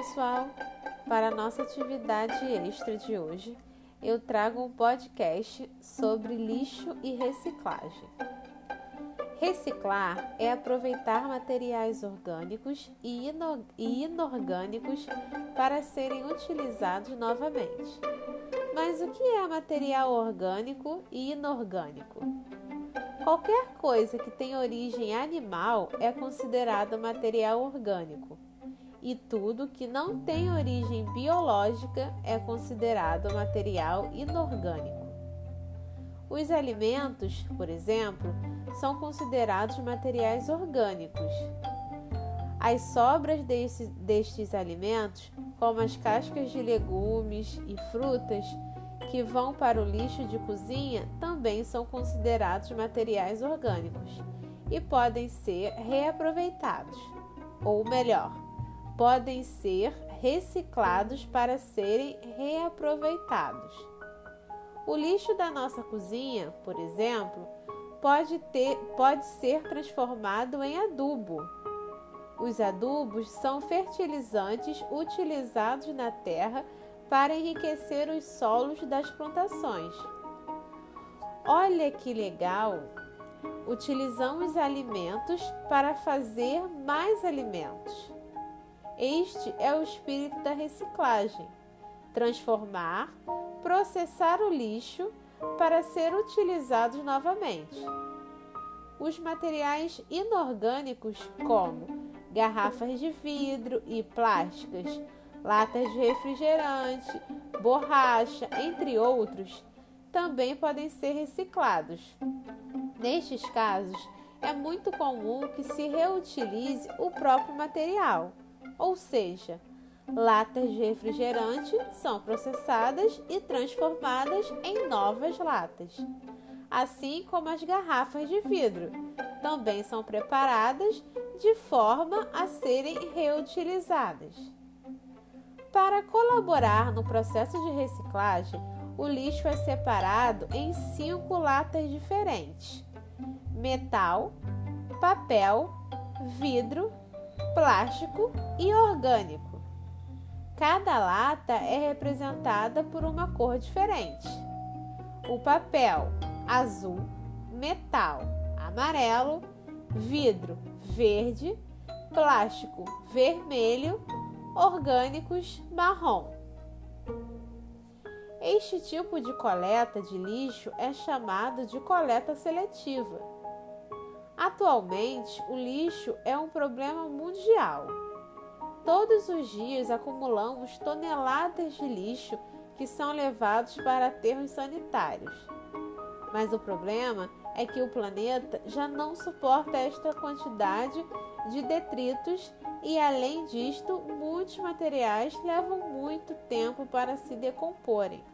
pessoal! Para a nossa atividade extra de hoje, eu trago um podcast sobre lixo e reciclagem. Reciclar é aproveitar materiais orgânicos e inorgânicos para serem utilizados novamente. Mas o que é material orgânico e inorgânico? Qualquer coisa que tem origem animal é considerado material orgânico, e tudo que não tem origem biológica é considerado material inorgânico. Os alimentos, por exemplo, são considerados materiais orgânicos. As sobras destes, destes alimentos, como as cascas de legumes e frutas, que vão para o lixo de cozinha também são considerados materiais orgânicos e podem ser reaproveitados, ou melhor, podem ser reciclados para serem reaproveitados. O lixo da nossa cozinha, por exemplo, pode, ter, pode ser transformado em adubo. Os adubos são fertilizantes utilizados na terra para enriquecer os solos das plantações. Olha que legal! Utilizamos alimentos para fazer mais alimentos. Este é o espírito da reciclagem: transformar, processar o lixo para ser utilizados novamente. Os materiais inorgânicos, como garrafas de vidro e plásticas, latas de refrigerante, borracha, entre outros, também podem ser reciclados. Nestes casos, é muito comum que se reutilize o próprio material, ou seja, latas de refrigerante são processadas e transformadas em novas latas, assim como as garrafas de vidro também são preparadas de forma a serem reutilizadas. Para colaborar no processo de reciclagem, o lixo é separado em cinco latas diferentes: metal, papel, vidro, plástico e orgânico. Cada lata é representada por uma cor diferente. O papel azul, metal amarelo, vidro verde, plástico vermelho orgânicos marrom. Este tipo de coleta de lixo é chamado de coleta seletiva. Atualmente, o lixo é um problema mundial. Todos os dias acumulamos toneladas de lixo que são levados para aterros sanitários. Mas o problema é que o planeta já não suporta esta quantidade de detritos e, além disto, muitos materiais levam muito tempo para se decomporem.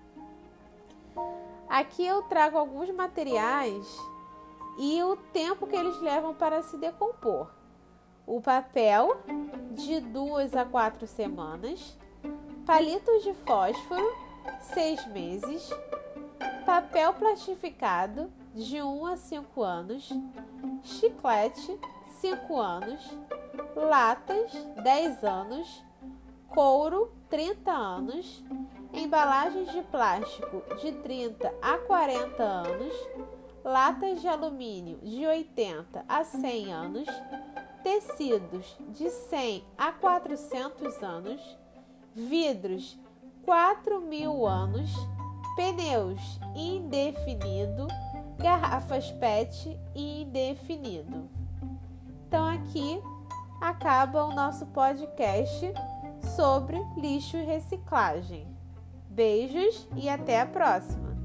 Aqui eu trago alguns materiais e o tempo que eles levam para se decompor. O papel, de duas a quatro semanas. Palitos de fósforo, seis meses. Papel plastificado, de 1 a 5 anos. Chiclete, 5 anos latas 10 anos, couro 30 anos, embalagens de plástico de 30 a 40 anos, latas de alumínio de 80 a 100 anos, tecidos de 100 a 400 anos, vidros 4 mil anos, pneus indefinido, garrafas PET indefinido. Então aqui acaba o nosso podcast sobre lixo e reciclagem. Beijos e até a próxima!